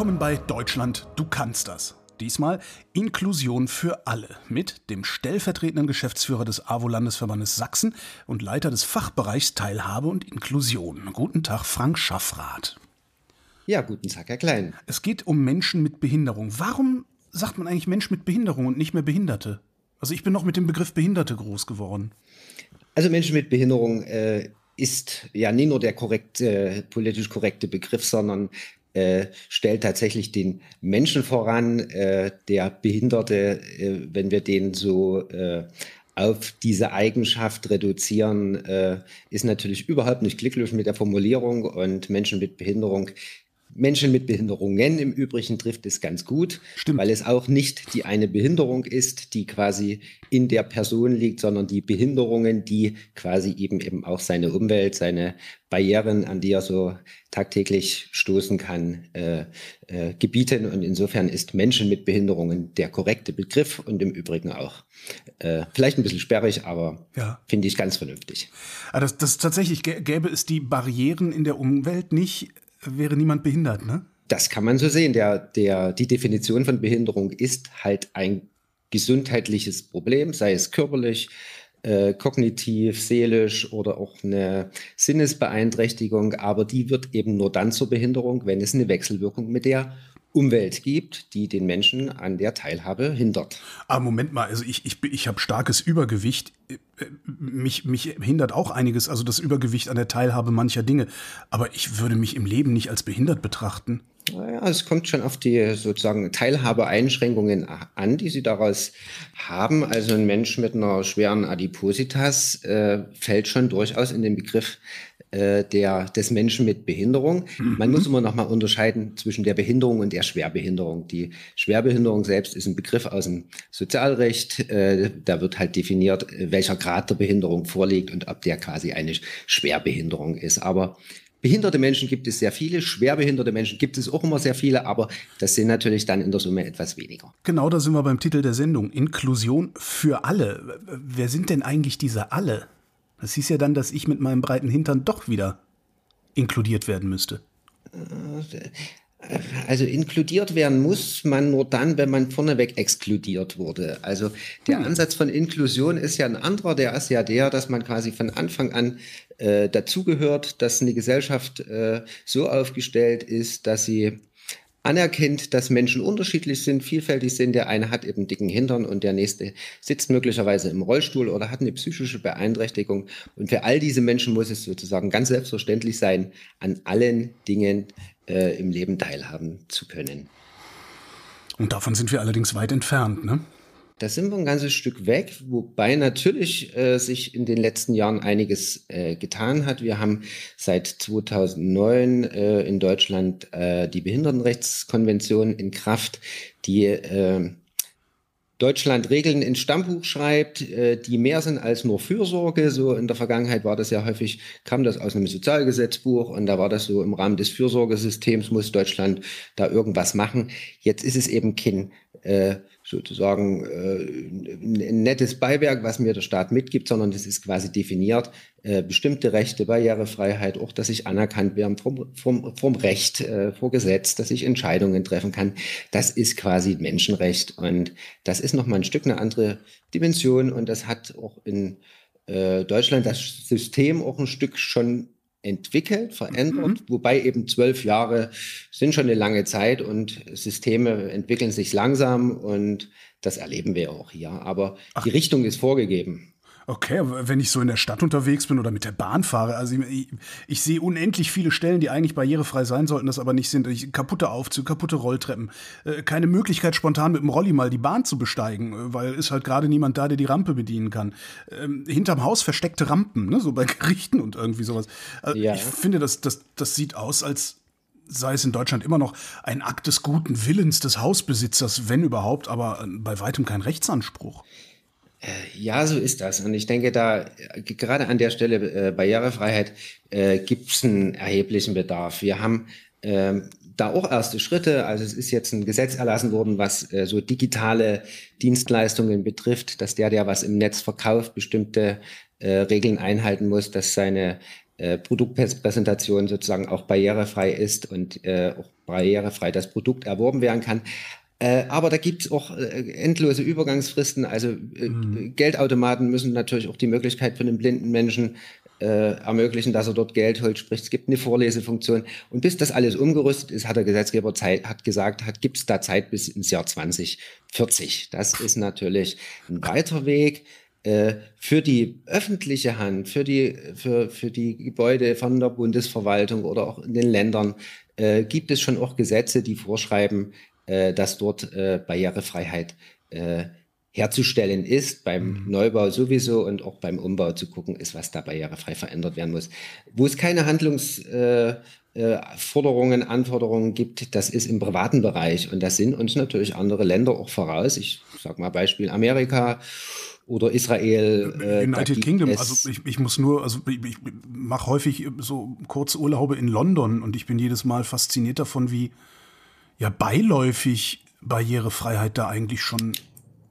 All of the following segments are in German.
Willkommen bei Deutschland, du kannst das. Diesmal Inklusion für alle mit dem stellvertretenden Geschäftsführer des AWO-Landesverbandes Sachsen und Leiter des Fachbereichs Teilhabe und Inklusion. Guten Tag, Frank Schaffrath. Ja, guten Tag, Herr Klein. Es geht um Menschen mit Behinderung. Warum sagt man eigentlich Mensch mit Behinderung und nicht mehr Behinderte? Also ich bin noch mit dem Begriff Behinderte groß geworden. Also Menschen mit Behinderung äh, ist ja nie nur der korrekte, politisch korrekte Begriff, sondern äh, stellt tatsächlich den Menschen voran, äh, der Behinderte, äh, wenn wir den so äh, auf diese Eigenschaft reduzieren, äh, ist natürlich überhaupt nicht glücklich mit der Formulierung und Menschen mit Behinderung Menschen mit Behinderungen im Übrigen trifft es ganz gut, Stimmt. weil es auch nicht die eine Behinderung ist, die quasi in der Person liegt, sondern die Behinderungen, die quasi eben eben auch seine Umwelt, seine Barrieren, an die er so tagtäglich stoßen kann, äh, äh, gebieten. Und insofern ist Menschen mit Behinderungen der korrekte Begriff und im Übrigen auch äh, vielleicht ein bisschen sperrig, aber ja. finde ich ganz vernünftig. Aber ah, das, das tatsächlich gäbe es die Barrieren in der Umwelt nicht wäre niemand behindert, ne? Das kann man so sehen. Der, der, die Definition von Behinderung ist halt ein gesundheitliches Problem, sei es körperlich, äh, kognitiv, seelisch oder auch eine Sinnesbeeinträchtigung, aber die wird eben nur dann zur Behinderung, wenn es eine Wechselwirkung mit der Umwelt gibt, die den Menschen an der Teilhabe hindert. Ah, Moment mal, also ich, ich, ich habe starkes Übergewicht. Äh, mich, mich hindert auch einiges, also das Übergewicht an der Teilhabe mancher Dinge. Aber ich würde mich im Leben nicht als behindert betrachten. Naja, es kommt schon auf die sozusagen Teilhabeeinschränkungen an, die Sie daraus haben. Also ein Mensch mit einer schweren Adipositas äh, fällt schon durchaus in den Begriff äh, der, des Menschen mit Behinderung. Mhm. Man muss immer noch mal unterscheiden zwischen der Behinderung und der Schwerbehinderung. Die Schwerbehinderung selbst ist ein Begriff aus dem Sozialrecht. Äh, da wird halt definiert, welcher Grad der Behinderung vorliegt und ob der quasi eine Schwerbehinderung ist. Aber Behinderte Menschen gibt es sehr viele, schwerbehinderte Menschen gibt es auch immer sehr viele, aber das sind natürlich dann in der Summe etwas weniger. Genau, da sind wir beim Titel der Sendung. Inklusion für alle. Wer sind denn eigentlich diese alle? Das hieß ja dann, dass ich mit meinem breiten Hintern doch wieder inkludiert werden müsste. Also inkludiert werden muss man nur dann, wenn man vorneweg exkludiert wurde. Also der hm. Ansatz von Inklusion ist ja ein anderer, der ist ja der, dass man quasi von Anfang an äh, dazugehört, dass eine Gesellschaft äh, so aufgestellt ist, dass sie anerkennt, dass Menschen unterschiedlich sind, vielfältig sind. Der eine hat eben dicken Hintern und der nächste sitzt möglicherweise im Rollstuhl oder hat eine psychische Beeinträchtigung. Und für all diese Menschen muss es sozusagen ganz selbstverständlich sein, an allen Dingen äh, im Leben teilhaben zu können. Und davon sind wir allerdings weit entfernt, ne? Da sind wir ein ganzes Stück weg, wobei natürlich äh, sich in den letzten Jahren einiges äh, getan hat. Wir haben seit 2009 äh, in Deutschland äh, die Behindertenrechtskonvention in Kraft, die äh, Deutschland Regeln ins Stammbuch schreibt, äh, die mehr sind als nur Fürsorge. So in der Vergangenheit war das ja häufig, kam das aus einem Sozialgesetzbuch und da war das so im Rahmen des Fürsorgesystems muss Deutschland da irgendwas machen. Jetzt ist es eben kein äh, sozusagen äh, ein nettes Beiwerk, was mir der Staat mitgibt, sondern das ist quasi definiert, äh, bestimmte Rechte, Barrierefreiheit, auch dass ich anerkannt werde vom, vom, vom Recht, äh, vor Gesetz, dass ich Entscheidungen treffen kann. Das ist quasi Menschenrecht und das ist nochmal ein Stück eine andere Dimension und das hat auch in äh, Deutschland das System auch ein Stück schon entwickelt, verändert, mhm. wobei eben zwölf Jahre sind schon eine lange Zeit und Systeme entwickeln sich langsam und das erleben wir auch hier. Aber Ach. die Richtung ist vorgegeben. Okay, wenn ich so in der Stadt unterwegs bin oder mit der Bahn fahre, also ich, ich, sehe unendlich viele Stellen, die eigentlich barrierefrei sein sollten, das aber nicht sind. Ich, kaputte Aufzüge, kaputte Rolltreppen, äh, keine Möglichkeit spontan mit dem Rolli mal die Bahn zu besteigen, äh, weil ist halt gerade niemand da, der die Rampe bedienen kann. Ähm, hinterm Haus versteckte Rampen, ne, so bei Gerichten und irgendwie sowas. Also ja. Ich finde, das, das, das sieht aus, als sei es in Deutschland immer noch ein Akt des guten Willens des Hausbesitzers, wenn überhaupt, aber äh, bei weitem kein Rechtsanspruch. Äh, ja, so ist das. Und ich denke, da äh, gerade an der Stelle äh, Barrierefreiheit äh, gibt es einen erheblichen Bedarf. Wir haben ähm, da auch erste Schritte. Also es ist jetzt ein Gesetz erlassen worden, was äh, so digitale Dienstleistungen betrifft, dass der, der was im Netz verkauft, bestimmte äh, Regeln einhalten muss, dass seine äh, Produktpräsentation sozusagen auch barrierefrei ist und äh, auch barrierefrei das Produkt erworben werden kann. Äh, aber da gibt es auch äh, endlose Übergangsfristen. Also äh, mhm. Geldautomaten müssen natürlich auch die Möglichkeit für einen blinden Menschen äh, ermöglichen, dass er dort Geld holt. Sprich, es gibt eine Vorlesefunktion. Und bis das alles umgerüstet ist, hat der Gesetzgeber Zeit, hat gesagt, hat, gibt es da Zeit bis ins Jahr 2040. Das ist natürlich ein weiter Weg äh, für die öffentliche Hand, für die, für, für die Gebäude von der Bundesverwaltung oder auch in den Ländern, äh, gibt es schon auch Gesetze, die vorschreiben, dass dort äh, Barrierefreiheit äh, herzustellen ist, beim mhm. Neubau sowieso und auch beim Umbau zu gucken ist, was da barrierefrei verändert werden muss. Wo es keine Handlungsforderungen, äh, äh, Anforderungen gibt, das ist im privaten Bereich und das sind uns natürlich andere Länder auch voraus. Ich sage mal Beispiel Amerika oder Israel. Äh, United Kingdom, also ich, ich, muss nur, also ich, ich mache häufig so kurze Urlaube in London und ich bin jedes Mal fasziniert davon, wie ja beiläufig Barrierefreiheit da eigentlich schon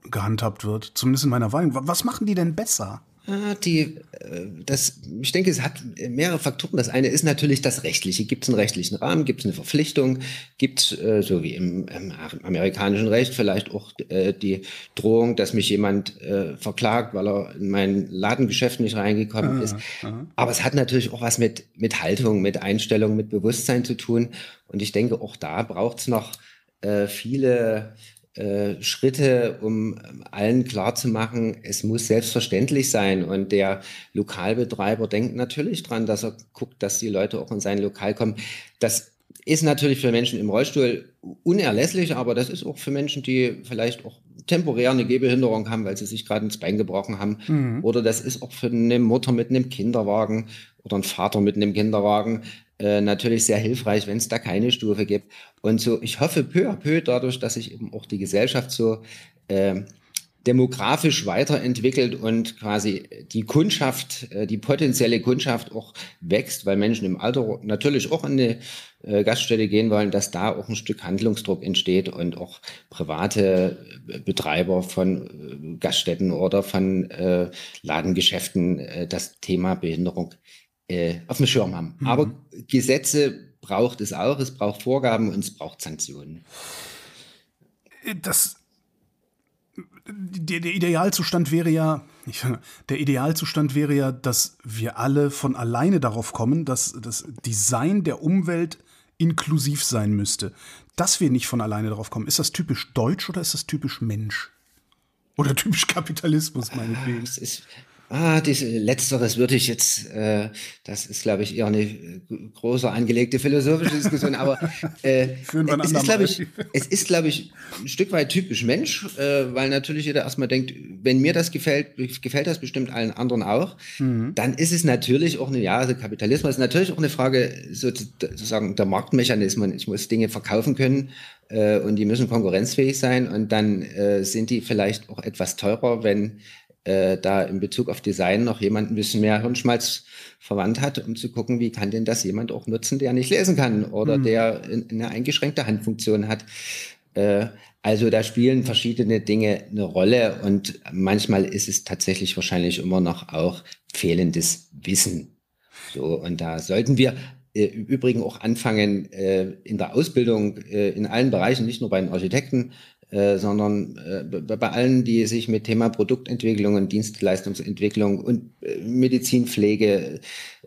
gehandhabt wird. Zumindest in meiner Wahrnehmung. Was machen die denn besser? Ah, die, äh, das, ich denke, es hat mehrere Faktoren. Das eine ist natürlich das Rechtliche. Gibt es einen rechtlichen Rahmen? Gibt es eine Verpflichtung? Gibt es, äh, so wie im, im, amerikanischen Recht, vielleicht auch äh, die Drohung, dass mich jemand verklagt, weil er in mein Ladengeschäft nicht reingekommen ah, ist? Aha. Aber es hat natürlich auch was mit, mit Haltung, mit Einstellung, mit Bewusstsein zu tun. Und ich denke, auch da braucht es noch viele äh, Schritte, um ähm, allen klarzumachen, es muss selbstverständlich sein. Und der Lokalbetreiber denkt natürlich dran, dass er guckt, dass die Leute auch in sein Lokal kommen. Das ist natürlich für Menschen im Rollstuhl unerlässlich, aber das ist auch für Menschen, die vielleicht auch temporär eine Gehbehinderung haben, weil sie sich gerade ins Bein gebrochen haben. Mhm. Oder das ist auch für eine Mutter mit einem Kinderwagen oder ein Vater mit einem Kinderwagen äh, natürlich sehr hilfreich, wenn es da keine Stufe gibt. Und so, ich hoffe peu à peu dadurch, dass sich eben auch die Gesellschaft so äh, demografisch weiterentwickelt und quasi die Kundschaft, äh, die potenzielle Kundschaft auch wächst, weil Menschen im Alter natürlich auch in eine äh, Gaststätte gehen wollen, dass da auch ein Stück Handlungsdruck entsteht und auch private Betreiber von Gaststätten oder von Ladengeschäften das Thema Behinderung äh, auf dem Schirm haben. Mhm. Aber Gesetze braucht es auch, es braucht Vorgaben und es braucht Sanktionen. Das der, der, Idealzustand wäre ja, ich, der Idealzustand wäre ja, dass wir alle von alleine darauf kommen, dass das Design der Umwelt inklusiv sein müsste. Dass wir nicht von alleine darauf kommen. Ist das typisch deutsch oder ist das typisch Mensch? Oder typisch Kapitalismus, meinetwegen? Es ist, Ah, diese Letzteres würde ich jetzt, äh, das ist, glaube ich, eher eine äh, große angelegte philosophische Diskussion, aber äh, es, ist, glaube ich, es ist, glaube ich, ein Stück weit typisch Mensch, äh, weil natürlich jeder erstmal denkt, wenn mir das gefällt, gefällt das bestimmt allen anderen auch, mhm. dann ist es natürlich auch eine, ja, also Kapitalismus ist natürlich auch eine Frage sozusagen der Marktmechanismen. Ich muss Dinge verkaufen können äh, und die müssen konkurrenzfähig sein und dann äh, sind die vielleicht auch etwas teurer, wenn äh, da in Bezug auf Design noch jemand ein bisschen mehr Hirnschmalz verwandt hat, um zu gucken, wie kann denn das jemand auch nutzen, der nicht lesen kann oder mhm. der in, in eine eingeschränkte Handfunktion hat. Äh, also da spielen verschiedene Dinge eine Rolle und manchmal ist es tatsächlich wahrscheinlich immer noch auch fehlendes Wissen. So, und da sollten wir äh, im Übrigen auch anfangen, äh, in der Ausbildung, äh, in allen Bereichen, nicht nur bei den Architekten, äh, sondern äh, bei allen, die sich mit Thema Produktentwicklung und Dienstleistungsentwicklung und äh, Medizinpflege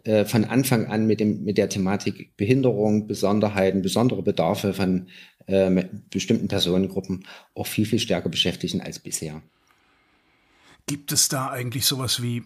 äh, von Anfang an mit, dem, mit der Thematik Behinderung, Besonderheiten, besondere Bedarfe von äh, bestimmten Personengruppen auch viel, viel stärker beschäftigen als bisher. Gibt es da eigentlich sowas wie,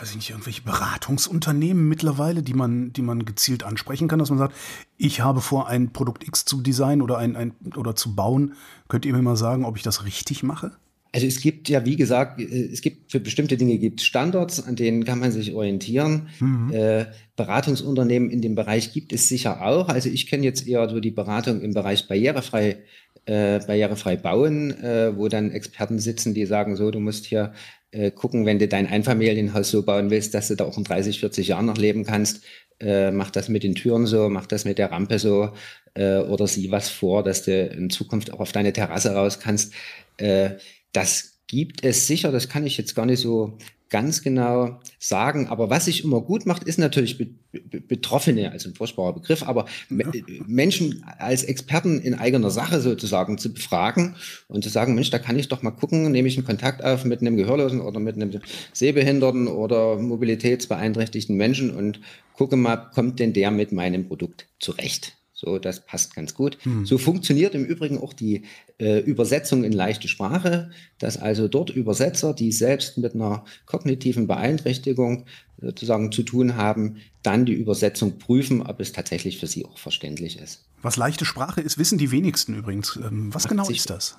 weiß ich nicht, irgendwelche Beratungsunternehmen mittlerweile, die man, die man gezielt ansprechen kann, dass man sagt, ich habe vor, ein Produkt X zu designen oder ein, ein oder zu bauen. Könnt ihr mir mal sagen, ob ich das richtig mache? Also es gibt ja, wie gesagt, äh, es gibt für bestimmte Dinge gibt Standards, an denen kann man sich orientieren. Mhm. Äh, Beratungsunternehmen in dem Bereich gibt es sicher auch. Also ich kenne jetzt eher so die Beratung im Bereich barrierefrei äh, barrierefrei bauen, äh, wo dann Experten sitzen, die sagen, so, du musst hier äh, gucken, wenn du dein Einfamilienhaus so bauen willst, dass du da auch in 30, 40 Jahren noch leben kannst, äh, mach das mit den Türen so, mach das mit der Rampe so äh, oder sieh was vor, dass du in Zukunft auch auf deine Terrasse raus kannst. Äh, das gibt es sicher, das kann ich jetzt gar nicht so ganz genau sagen. Aber was sich immer gut macht, ist natürlich Be Be Betroffene, also ein furchtbarer Begriff, aber ja. Menschen als Experten in eigener Sache sozusagen zu befragen und zu sagen, Mensch, da kann ich doch mal gucken, nehme ich einen Kontakt auf mit einem Gehörlosen oder mit einem Sehbehinderten oder mobilitätsbeeinträchtigten Menschen und gucke mal, kommt denn der mit meinem Produkt zurecht? So, das passt ganz gut. Hm. So funktioniert im Übrigen auch die äh, Übersetzung in leichte Sprache, dass also dort Übersetzer, die selbst mit einer kognitiven Beeinträchtigung sozusagen zu tun haben, dann die Übersetzung prüfen, ob es tatsächlich für sie auch verständlich ist. Was leichte Sprache ist, wissen die wenigsten übrigens. Ähm, was genau ist das?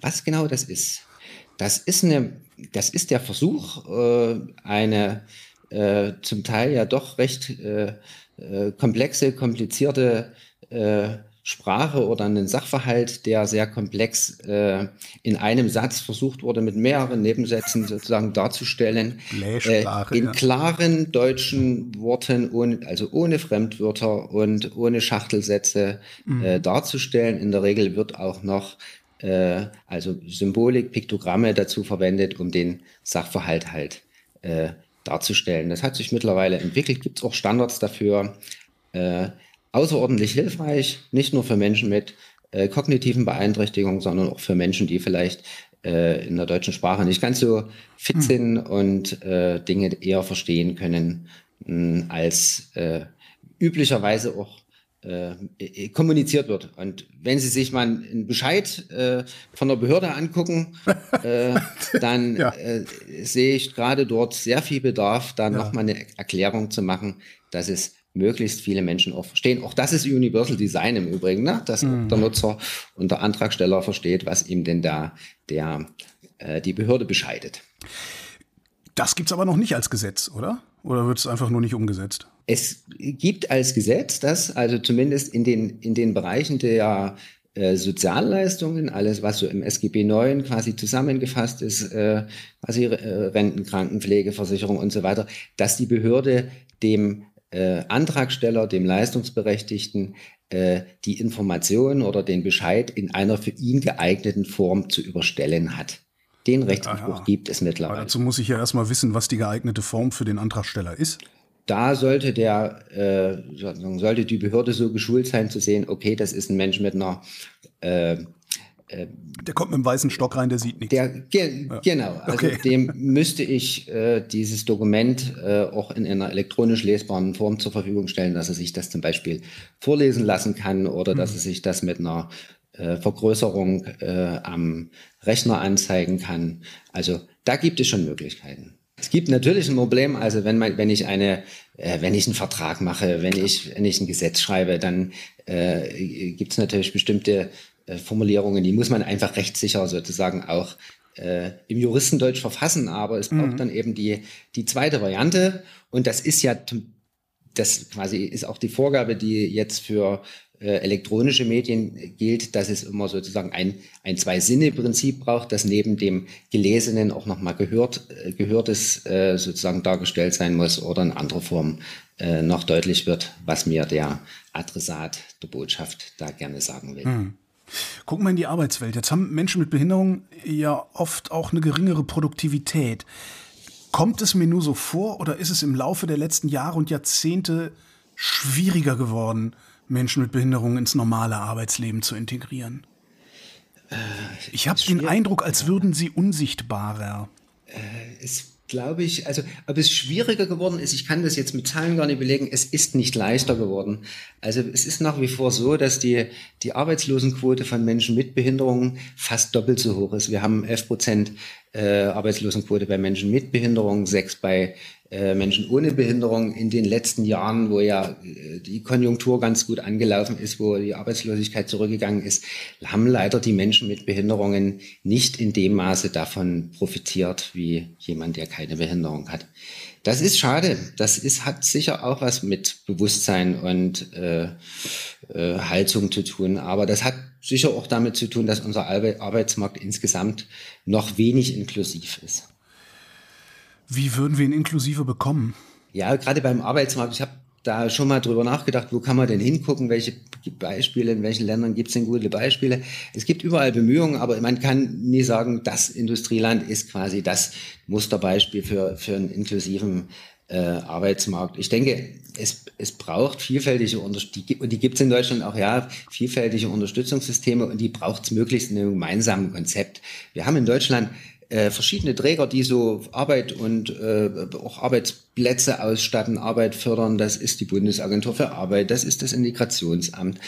Was genau das ist? Das ist eine, das ist der Versuch, äh, eine äh, zum Teil ja doch recht äh, komplexe, komplizierte äh, Sprache oder einen Sachverhalt, der sehr komplex äh, in einem Satz versucht wurde, mit mehreren Nebensätzen sozusagen darzustellen, äh, in ja. klaren deutschen Worten, ohne, also ohne Fremdwörter und ohne Schachtelsätze mhm. äh, darzustellen. In der Regel wird auch noch äh, also Symbolik, Piktogramme dazu verwendet, um den Sachverhalt halt äh, darzustellen. Das hat sich mittlerweile entwickelt, gibt es auch Standards dafür. Äh, außerordentlich hilfreich, nicht nur für Menschen mit äh, kognitiven Beeinträchtigungen, sondern auch für Menschen, die vielleicht äh, in der deutschen Sprache nicht ganz so fit hm. sind und äh, Dinge eher verstehen können, mh, hm, als äh, üblicherweise auch äh, kommuniziert wird. Und wenn Sie sich mal einen Bescheid äh, von der Behörde angucken, äh, dann ja. äh, sehe ich gerade dort sehr viel Bedarf, da ja. nochmal eine Erklärung zu machen, dass es möglichst viele Menschen auch verstehen. Auch das ist Universal Design im Übrigen, ne? dass mhm. der Nutzer und der Antragsteller versteht, was ihm denn da der, äh, die Behörde bescheidet. Das gibt's aber noch nicht als Gesetz, oder? Oder wird es einfach nur nicht umgesetzt? Es gibt als Gesetz, dass also zumindest in den, in den Bereichen der äh, Sozialleistungen, alles was so im SGB 9 quasi zusammengefasst ist, äh, quasi äh, Renten, Krankenpflege, Versicherung und so weiter, dass die Behörde dem äh, Antragsteller, dem Leistungsberechtigten, äh, die Information oder den Bescheid in einer für ihn geeigneten Form zu überstellen hat. Den Rechtsanspruch Aha. gibt es mittlerweile. Aber dazu muss ich ja erstmal wissen, was die geeignete Form für den Antragsteller ist. Da sollte der, äh, sollte die Behörde so geschult sein zu sehen, okay, das ist ein Mensch mit einer äh, äh, der kommt mit dem weißen Stock rein, der sieht nichts. Der, ge ja. Genau, also okay. dem müsste ich äh, dieses Dokument äh, auch in einer elektronisch lesbaren Form zur Verfügung stellen, dass er sich das zum Beispiel vorlesen lassen kann oder mhm. dass er sich das mit einer Vergrößerung äh, am Rechner anzeigen kann. Also da gibt es schon Möglichkeiten. Es gibt natürlich ein Problem, also wenn man, wenn ich eine, äh, wenn ich einen Vertrag mache, wenn ich, wenn ich ein Gesetz schreibe, dann äh, gibt es natürlich bestimmte äh, Formulierungen, die muss man einfach rechtssicher sozusagen auch äh, im Juristendeutsch verfassen, aber es braucht mhm. dann eben die, die zweite Variante und das ist ja, das quasi ist auch die Vorgabe, die jetzt für elektronische Medien gilt, dass es immer sozusagen ein, ein Zwei-Sinne-Prinzip braucht, dass neben dem Gelesenen auch nochmal gehört, äh, Gehörtes äh, sozusagen dargestellt sein muss oder in anderer Form äh, noch deutlich wird, was mir der Adressat der Botschaft da gerne sagen will. Mhm. Gucken wir in die Arbeitswelt. Jetzt haben Menschen mit Behinderung ja oft auch eine geringere Produktivität. Kommt es mir nur so vor oder ist es im Laufe der letzten Jahre und Jahrzehnte schwieriger geworden, Menschen mit Behinderung ins normale Arbeitsleben zu integrieren? Äh, ich habe den Eindruck, als würden sie unsichtbarer. Äh, es glaube ich, also ob es schwieriger geworden ist, ich kann das jetzt mit Zahlen gar nicht belegen, es ist nicht leichter geworden. Also es ist nach wie vor so, dass die, die Arbeitslosenquote von Menschen mit Behinderungen fast doppelt so hoch ist. Wir haben 11 Prozent äh, Arbeitslosenquote bei Menschen mit Behinderung, sechs bei äh, Menschen ohne Behinderung in den letzten Jahren, wo ja äh, die Konjunktur ganz gut angelaufen ist, wo die Arbeitslosigkeit zurückgegangen ist, haben leider die Menschen mit Behinderungen nicht in dem Maße davon profitiert wie jemand, der keine Behinderung hat. Das ist schade. Das ist, hat sicher auch was mit Bewusstsein und äh, äh, Haltung zu tun. Aber das hat sicher auch damit zu tun, dass unser Arbeitsmarkt insgesamt noch wenig inklusiv ist. Wie würden wir ihn inklusiver bekommen? Ja, gerade beim Arbeitsmarkt. Ich habe da schon mal drüber nachgedacht, wo kann man denn hingucken, welche Beispiele, in welchen Ländern gibt es denn gute Beispiele. Es gibt überall Bemühungen, aber man kann nie sagen, das Industrieland ist quasi das Musterbeispiel für, für einen inklusiven äh, Arbeitsmarkt. Ich denke, es, es braucht vielfältige Unterstützung, und die gibt es in Deutschland auch, ja, vielfältige Unterstützungssysteme und die braucht es möglichst in einem gemeinsamen Konzept. Wir haben in Deutschland äh, verschiedene Träger, die so Arbeit und äh, auch Arbeitsplätze ausstatten, Arbeit fördern. Das ist die Bundesagentur für Arbeit, das ist das Integrationsamt,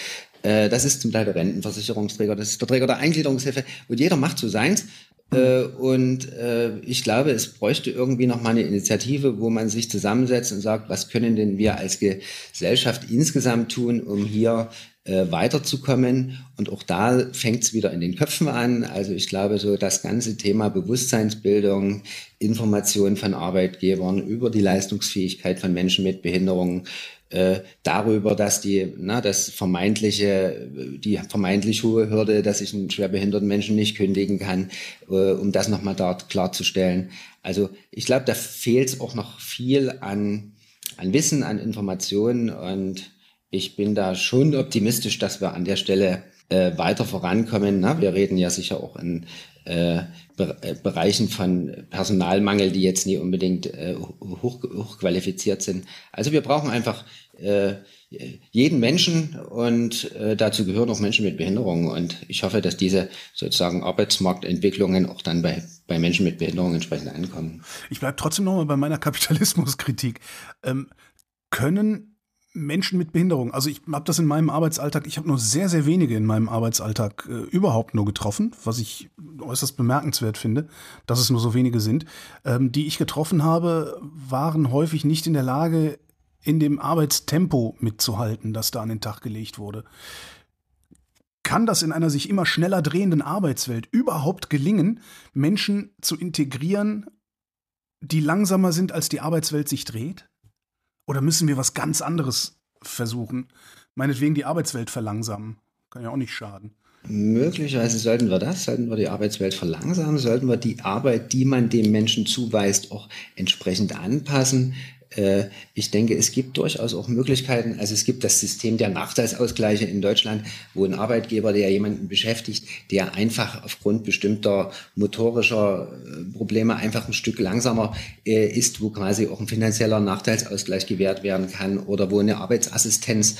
äh, das ist zum Teil der Rentenversicherungsträger, das ist der Träger der Eingliederungshilfe und jeder macht so seins. Äh, und äh, ich glaube, es bräuchte irgendwie noch mal eine Initiative, wo man sich zusammensetzt und sagt, was können denn wir als Gesellschaft insgesamt tun, um hier äh, weiterzukommen. Und auch da fängt es wieder in den Köpfen an. Also ich glaube, so das ganze Thema Bewusstseinsbildung, Information von Arbeitgebern über die Leistungsfähigkeit von Menschen mit Behinderungen, äh, darüber, dass die, na, das vermeintliche, die vermeintlich hohe Hürde, dass ich einen schwerbehinderten Menschen nicht kündigen kann, äh, um das nochmal dort klarzustellen. Also ich glaube, da fehlt es auch noch viel an, an Wissen, an Informationen und ich bin da schon optimistisch, dass wir an der Stelle äh, weiter vorankommen. Na, wir reden ja sicher auch in äh, äh, Bereichen von Personalmangel, die jetzt nie unbedingt äh, hoch, hochqualifiziert sind. Also wir brauchen einfach äh, jeden Menschen und äh, dazu gehören auch Menschen mit Behinderungen. Und ich hoffe, dass diese sozusagen Arbeitsmarktentwicklungen auch dann bei, bei Menschen mit Behinderungen entsprechend ankommen. Ich bleibe trotzdem nochmal bei meiner Kapitalismuskritik. Ähm, können Menschen mit Behinderung. Also ich habe das in meinem Arbeitsalltag, ich habe nur sehr, sehr wenige in meinem Arbeitsalltag äh, überhaupt nur getroffen, was ich äußerst bemerkenswert finde, dass es nur so wenige sind. Ähm, die ich getroffen habe, waren häufig nicht in der Lage, in dem Arbeitstempo mitzuhalten, das da an den Tag gelegt wurde. Kann das in einer sich immer schneller drehenden Arbeitswelt überhaupt gelingen, Menschen zu integrieren, die langsamer sind, als die Arbeitswelt sich dreht? Oder müssen wir was ganz anderes versuchen? Meinetwegen die Arbeitswelt verlangsamen. Kann ja auch nicht schaden. Möglicherweise sollten wir das, sollten wir die Arbeitswelt verlangsamen, sollten wir die Arbeit, die man dem Menschen zuweist, auch entsprechend anpassen. Äh, ich denke, es gibt durchaus auch Möglichkeiten. Also es gibt das System der Nachteilsausgleiche in Deutschland, wo ein Arbeitgeber, der jemanden beschäftigt, der einfach aufgrund bestimmter motorischer äh, Probleme einfach ein Stück langsamer äh, ist, wo quasi auch ein finanzieller Nachteilsausgleich gewährt werden kann oder wo eine Arbeitsassistenz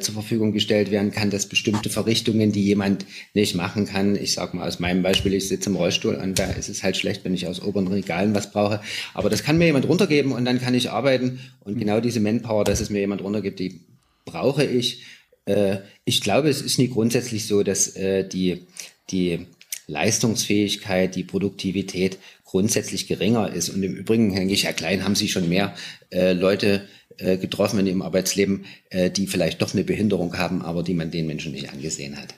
zur Verfügung gestellt werden kann, dass bestimmte Verrichtungen, die jemand nicht machen kann, ich sage mal aus meinem Beispiel, ich sitze im Rollstuhl und da ist es halt schlecht, wenn ich aus oberen Regalen was brauche, aber das kann mir jemand runtergeben und dann kann ich arbeiten. Und genau diese Manpower, dass es mir jemand runtergibt, die brauche ich. Äh, ich glaube, es ist nie grundsätzlich so, dass äh, die, die Leistungsfähigkeit, die Produktivität grundsätzlich geringer ist. Und im Übrigen, denke ich, Herr Klein, haben Sie schon mehr äh, Leute äh, getroffen in Ihrem Arbeitsleben, äh, die vielleicht doch eine Behinderung haben, aber die man den Menschen nicht angesehen hat.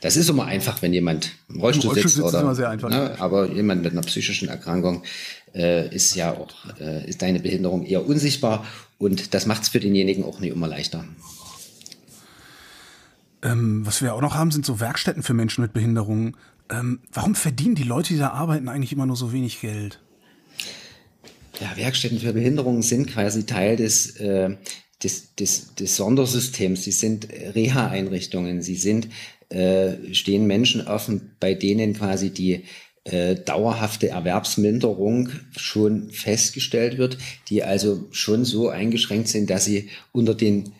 Das ist immer einfach, wenn jemand im Rollstuhl, Rollstuhl sitzt, oder, sehr einfach, ne, aber jemand mit einer psychischen Erkrankung äh, ist ja auch, äh, ist deine Behinderung eher unsichtbar und das macht es für denjenigen auch nicht immer leichter. Ähm, was wir auch noch haben, sind so Werkstätten für Menschen mit Behinderungen. Ähm, warum verdienen die Leute, die da arbeiten, eigentlich immer nur so wenig Geld? Ja, Werkstätten für Behinderungen sind quasi Teil des, äh, des, des, des Sondersystems. Sie sind Reha-Einrichtungen. Sie sind, äh, stehen Menschen offen, bei denen quasi die äh, dauerhafte Erwerbsminderung schon festgestellt wird, die also schon so eingeschränkt sind, dass sie unter den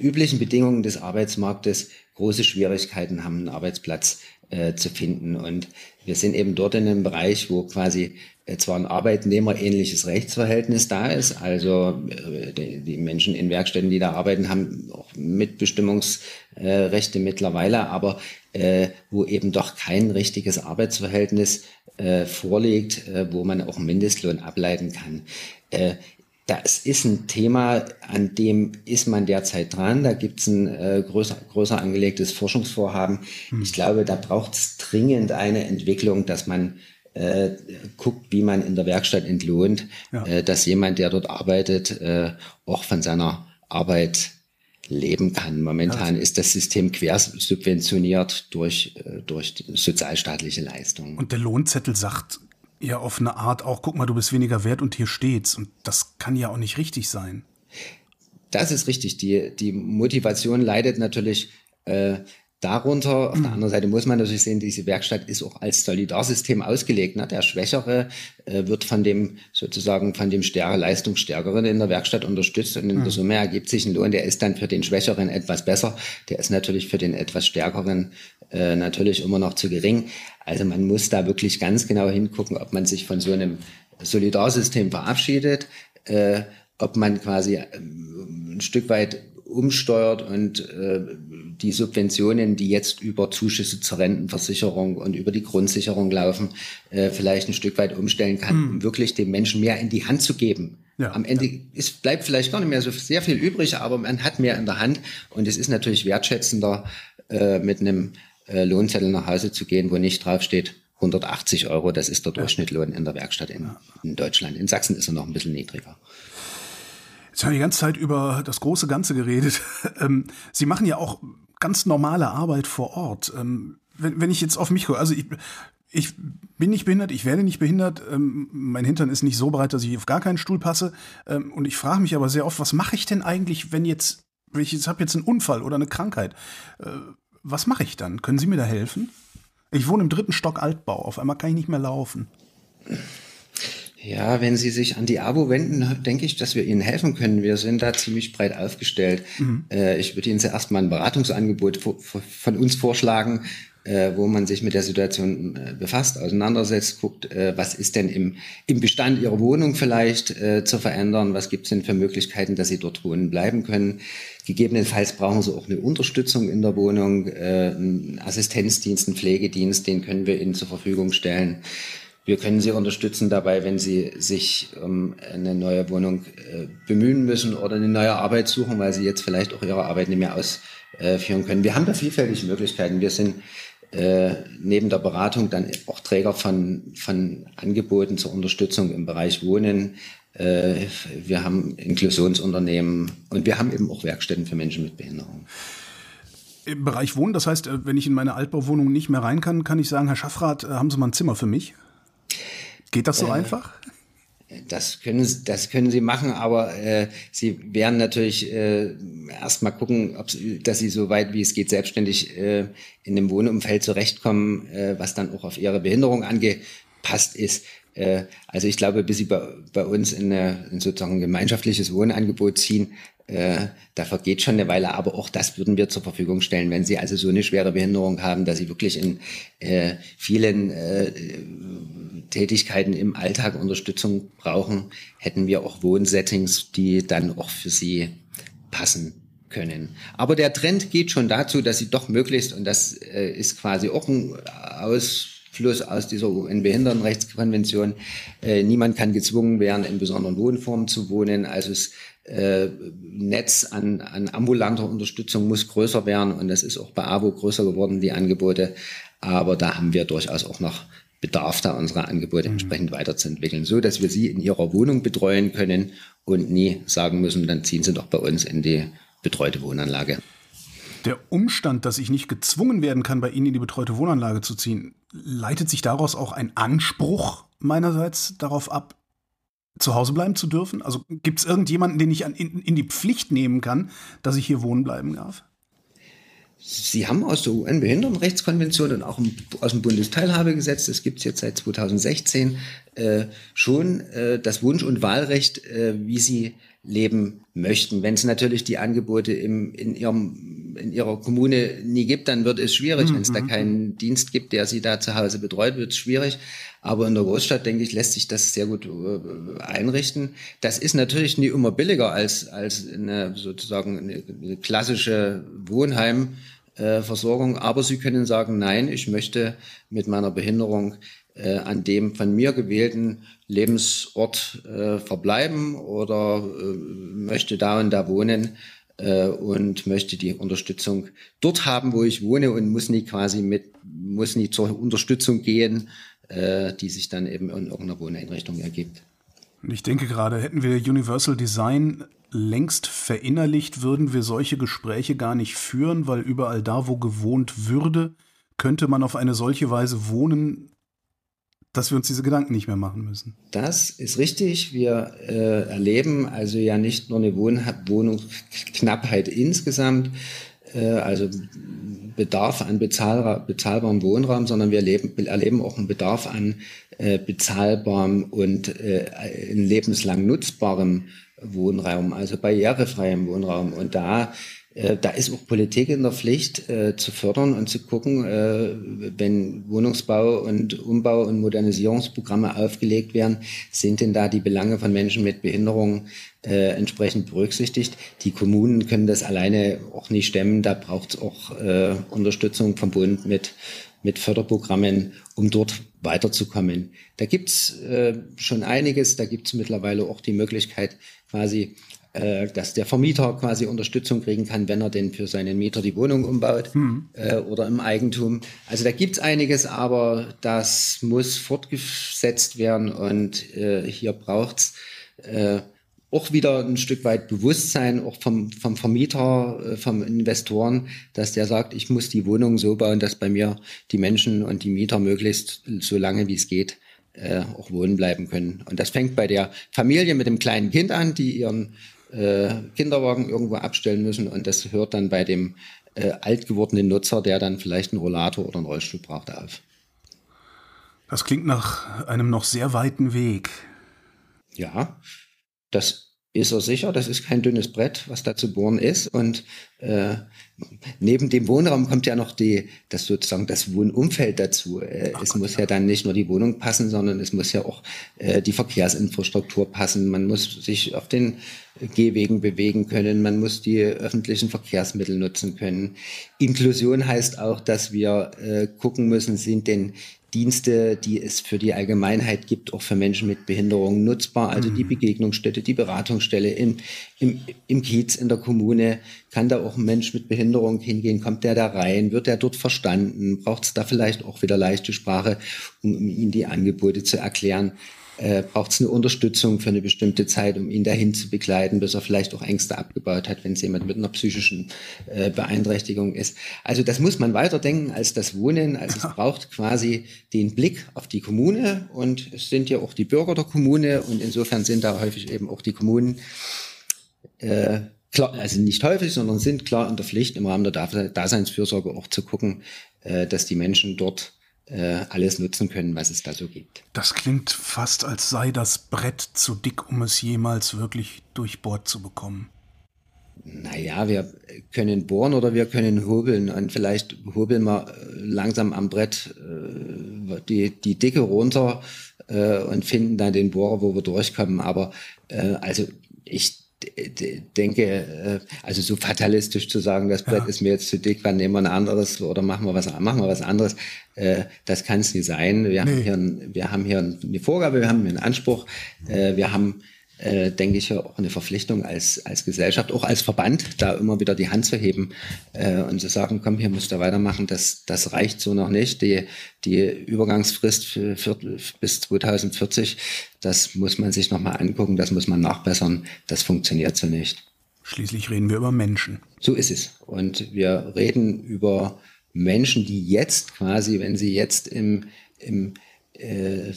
üblichen Bedingungen des Arbeitsmarktes große Schwierigkeiten haben, einen Arbeitsplatz äh, zu finden. Und wir sind eben dort in einem Bereich, wo quasi äh, zwar ein arbeitnehmerähnliches Rechtsverhältnis da ist, also äh, die, Menschen in Werkstätten, die da arbeiten, haben auch Mitbestimmungsrechte mittlerweile, aber wo eben doch kein richtiges Arbeitsverhältnis vorliegt, wo man auch Mindestlohn ableiten kann. Äh, das ist ein Thema, an dem ist man derzeit dran. Da gibt es ein äh, größer, größer angelegtes Forschungsvorhaben. Hm. Ich glaube, da braucht es dringend eine Entwicklung, dass man äh, guckt, wie man in der Werkstatt entlohnt, ja. äh, dass jemand, der dort arbeitet, äh, auch von seiner Arbeit leben kann. Momentan ja. ist das System quersubventioniert durch, äh, durch sozialstaatliche Leistungen. Und der Lohnzettel sagt ja auf eine Art auch, guck mal, du bist weniger wert und hier steht's. Und das kann ja auch nicht richtig sein. Das ist richtig. Die, die Motivation leidet natürlich äh, darunter. Auf mhm. der anderen Seite muss man natürlich sehen, diese Werkstatt ist auch als Solidarsystem ausgelegt. Ne? Der Schwächere äh, wird von dem sozusagen von dem Stärke, Leistungsstärkeren in der Werkstatt unterstützt und in mhm. der Summe ergibt sich ein Lohn, der ist dann für den Schwächeren etwas besser. Der ist natürlich für den etwas Stärkeren äh, natürlich immer noch zu gering. Also man muss da wirklich ganz genau hingucken, ob man sich von so einem Solidarsystem verabschiedet, äh, ob man quasi äh, ein Stück weit umsteuert und äh, die Subventionen, die jetzt über Zuschüsse zur Rentenversicherung und über die Grundsicherung laufen, äh, vielleicht ein Stück weit umstellen kann, mhm. um wirklich den Menschen mehr in die Hand zu geben. Ja, Am Ende ja. ist, bleibt vielleicht gar nicht mehr so sehr viel übrig, aber man hat mehr in der Hand und es ist natürlich wertschätzender, äh, mit einem äh, Lohnzettel nach Hause zu gehen, wo nicht draufsteht 180 Euro, das ist der Durchschnittlohn in der Werkstatt in, in Deutschland. In Sachsen ist er noch ein bisschen niedriger. Jetzt haben die ganze Zeit über das große Ganze geredet. Ähm, Sie machen ja auch ganz normale Arbeit vor Ort. Ähm, wenn, ich jetzt auf mich gucke, also ich, ich bin nicht behindert, ich werde nicht behindert, ähm, mein Hintern ist nicht so breit, dass ich auf gar keinen Stuhl passe. und ich frage mich aber sehr oft, was mache ich denn eigentlich, wenn jetzt, wenn ich jetzt habe jetzt einen Unfall oder eine Krankheit, äh, was mache ich dann? Können Sie mir da helfen? Ich wohne im dritten Stock Altbau, auf einmal kann ich nicht mehr laufen. Ja, wenn Sie sich an die ABO wenden, denke ich, dass wir Ihnen helfen können. Wir sind da ziemlich breit aufgestellt. Mhm. Äh, ich würde Ihnen zuerst mal ein Beratungsangebot von uns vorschlagen, äh, wo man sich mit der Situation äh, befasst, auseinandersetzt, guckt, was ist denn im, im Bestand Ihrer Wohnung vielleicht zu verändern, was gibt es denn für Möglichkeiten, dass Sie dort wohnen bleiben können. Gegebenenfalls brauchen Sie auch eine Unterstützung in der Wohnung, einen Assistenzdienst, einen Pflegedienst, den können wir Ihnen zur Verfügung stellen. Wir können Sie unterstützen dabei, wenn Sie sich um eine neue Wohnung äh, bemühen müssen oder eine neue Arbeit suchen, weil Sie jetzt vielleicht auch Ihre Arbeit nicht mehr ausführen können. Wir haben da vielfältige Möglichkeiten. Wir sind äh, neben der Beratung dann auch Träger von, von Angeboten zur Unterstützung im Bereich Wohnen. Äh, wir haben Inklusionsunternehmen und wir haben eben auch Werkstätten für Menschen mit Behinderung. Im Bereich Wohnen, das heißt, wenn ich in meine Altbauwohnung nicht mehr rein kann, kann ich sagen, Herr Schaffrath, haben Sie mal ein Zimmer für mich? Geht das so äh, einfach? Das können, das können Sie machen, aber äh, Sie werden natürlich äh, erstmal gucken, ob dass Sie so weit wie es geht selbstständig äh, in dem Wohnumfeld zurechtkommen, äh, was dann auch auf Ihre Behinderung angepasst ist. Äh, also ich glaube, bis Sie bei, bei uns in, eine, in sozusagen ein gemeinschaftliches Wohnangebot ziehen, äh, da vergeht schon eine Weile, aber auch das würden wir zur Verfügung stellen, wenn Sie also so eine schwere Behinderung haben, dass Sie wirklich in äh, vielen äh, Tätigkeiten im Alltag Unterstützung brauchen, hätten wir auch Wohnsettings, die dann auch für sie passen können. Aber der Trend geht schon dazu, dass sie doch möglichst, und das äh, ist quasi auch ein Ausfluss aus dieser UN-Behindertenrechtskonvention, äh, niemand kann gezwungen werden, in besonderen Wohnformen zu wohnen. Also das äh, Netz an, an ambulanter Unterstützung muss größer werden und das ist auch bei AWO größer geworden, die Angebote. Aber da haben wir durchaus auch noch Bedarf da unsere Angebote mhm. entsprechend weiterzuentwickeln, so dass wir sie in ihrer Wohnung betreuen können und nie sagen müssen, dann ziehen sie doch bei uns in die betreute Wohnanlage. Der Umstand, dass ich nicht gezwungen werden kann, bei Ihnen in die betreute Wohnanlage zu ziehen, leitet sich daraus auch ein Anspruch meinerseits darauf ab, zu Hause bleiben zu dürfen? Also gibt es irgendjemanden, den ich an, in, in die Pflicht nehmen kann, dass ich hier wohnen bleiben darf? Sie haben aus der UN-Behindertenrechtskonvention und auch aus dem Bundesteilhabegesetz, das gibt es jetzt seit 2016, äh, schon äh, das Wunsch- und Wahlrecht, äh, wie Sie leben möchten. Wenn es natürlich die Angebote im, in, ihrem, in Ihrer Kommune nie gibt, dann wird es schwierig. Mhm. Wenn es da keinen Dienst gibt, der Sie da zu Hause betreut, wird es schwierig. Aber in der Großstadt, denke ich, lässt sich das sehr gut äh, einrichten. Das ist natürlich nie immer billiger als, als eine, sozusagen eine, eine klassische Wohnheim. Äh, Versorgung, aber Sie können sagen, nein, ich möchte mit meiner Behinderung äh, an dem von mir gewählten Lebensort äh, verbleiben oder äh, möchte da und da wohnen äh, und möchte die Unterstützung dort haben, wo ich wohne und muss nie quasi mit, muss nie zur Unterstützung gehen, äh, die sich dann eben in irgendeiner Wohneinrichtung ergibt. Ich denke gerade, hätten wir Universal Design längst verinnerlicht, würden wir solche Gespräche gar nicht führen, weil überall da, wo gewohnt würde, könnte man auf eine solche Weise wohnen, dass wir uns diese Gedanken nicht mehr machen müssen. Das ist richtig. Wir äh, erleben also ja nicht nur eine Wohn Wohnungsknappheit insgesamt, also Bedarf an bezahlbar, bezahlbarem Wohnraum, sondern wir erleben, erleben auch einen Bedarf an äh, bezahlbarem und äh, lebenslang nutzbarem Wohnraum, also barrierefreiem Wohnraum. Und da äh, da ist auch Politik in der Pflicht äh, zu fördern und zu gucken, äh, wenn Wohnungsbau und Umbau und Modernisierungsprogramme aufgelegt werden, sind denn da die Belange von Menschen mit Behinderung äh, entsprechend berücksichtigt. Die Kommunen können das alleine auch nicht stemmen. Da braucht es auch äh, Unterstützung vom Bund mit, mit Förderprogrammen, um dort weiterzukommen. Da gibt's äh, schon einiges. Da gibt's mittlerweile auch die Möglichkeit, quasi äh, dass der Vermieter quasi Unterstützung kriegen kann, wenn er denn für seinen Mieter die Wohnung umbaut mhm. äh, oder im Eigentum. Also da gibt's einiges, aber das muss fortgesetzt werden und äh, hier braucht's äh, auch wieder ein Stück weit Bewusstsein, auch vom, vom Vermieter, äh, vom Investoren, dass der sagt, ich muss die Wohnung so bauen, dass bei mir die Menschen und die Mieter möglichst so lange wie es geht äh, auch wohnen bleiben können. Und das fängt bei der Familie mit dem kleinen Kind an, die ihren äh, Kinderwagen irgendwo abstellen müssen und das hört dann bei dem äh, alt gewordenen Nutzer, der dann vielleicht einen Rollator oder einen Rollstuhl braucht, auf. Das klingt nach einem noch sehr weiten Weg. Ja, das ist er sicher. Das ist kein dünnes Brett, was da zu bohren ist. Und äh, neben dem Wohnraum kommt ja noch die, das sozusagen das Wohnumfeld dazu. Äh, es muss ja dann nicht nur die Wohnung passen, sondern es muss ja auch äh, die Verkehrsinfrastruktur passen. Man muss sich auf den Gehwegen bewegen können. Man muss die öffentlichen Verkehrsmittel nutzen können. Inklusion heißt auch, dass wir äh, gucken müssen, sind denn Dienste, die es für die Allgemeinheit gibt, auch für Menschen mit Behinderungen nutzbar. Also die mhm. Begegnungsstätte, die Beratungsstelle im, im, im Kiez, in der Kommune. Kann da auch ein Mensch mit Behinderung hingehen? Kommt der da rein? Wird der dort verstanden? Braucht es da vielleicht auch wieder leichte Sprache, um ihm die Angebote zu erklären? Äh, braucht es eine Unterstützung für eine bestimmte Zeit, um ihn dahin zu begleiten, bis er vielleicht auch Ängste abgebaut hat, wenn es jemand mit einer psychischen äh, Beeinträchtigung ist. Also das muss man weiterdenken als das Wohnen. Also es braucht quasi den Blick auf die Kommune und es sind ja auch die Bürger der Kommune und insofern sind da häufig eben auch die Kommunen äh, klar, also nicht häufig, sondern sind klar in der Pflicht im Rahmen der Daseinsfürsorge auch zu gucken, äh, dass die Menschen dort äh, alles nutzen können, was es da so gibt. Das klingt fast, als sei das Brett zu dick, um es jemals wirklich durchbohrt zu bekommen. Naja, wir können bohren oder wir können hobeln und vielleicht hobeln wir äh, langsam am Brett äh, die, die Dicke runter äh, und finden dann den Bohrer, wo wir durchkommen. Aber äh, also ich denke, äh, also so fatalistisch zu sagen, das Brett ja. ist mir jetzt zu dick, wann nehmen wir ein anderes oder machen wir was, machen wir was anderes, äh, das kann es nicht sein. Wir, nee. haben hier, wir haben hier eine Vorgabe, wir haben hier einen Anspruch, äh, wir haben äh, denke ich, ja auch eine Verpflichtung als, als Gesellschaft, auch als Verband, da immer wieder die Hand zu heben äh, und zu sagen, komm, hier müsst ihr weitermachen, das, das reicht so noch nicht. Die, die Übergangsfrist für, für, bis 2040, das muss man sich nochmal angucken, das muss man nachbessern, das funktioniert so nicht. Schließlich reden wir über Menschen. So ist es. Und wir reden über Menschen, die jetzt quasi, wenn sie jetzt im, im äh,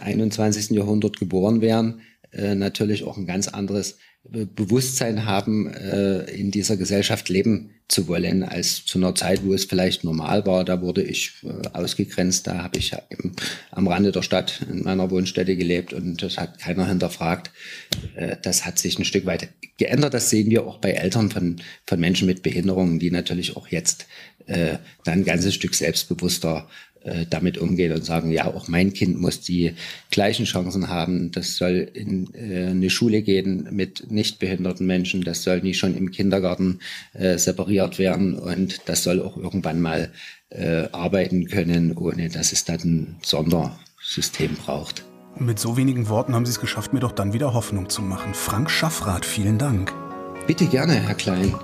21. Jahrhundert geboren wären, äh, natürlich auch ein ganz anderes Bewusstsein haben, äh, in dieser Gesellschaft leben zu wollen, als zu einer Zeit, wo es vielleicht normal war. Da wurde ich äh, ausgegrenzt, da habe ich ja im, am Rande der Stadt in meiner Wohnstätte gelebt und das hat keiner hinterfragt. Äh, das hat sich ein Stück weit geändert. Das sehen wir auch bei Eltern von, von Menschen mit Behinderungen, die natürlich auch jetzt äh, dann ein ganzes Stück selbstbewusster äh, damit umgehen und sagen, ja, auch mein Kind muss die gleichen Chancen haben. Das soll in äh, eine Schule gehen mit nicht behinderten Menschen. Das soll nicht schon im Kindergarten äh, separiert werden und das soll auch irgendwann mal äh, arbeiten können, ohne dass es dann ein Sondersystem braucht. Mit so wenigen Worten haben Sie es geschafft, mir doch dann wieder Hoffnung zu machen. Frank Schaffrath, vielen Dank. Bitte gerne, Herr Klein.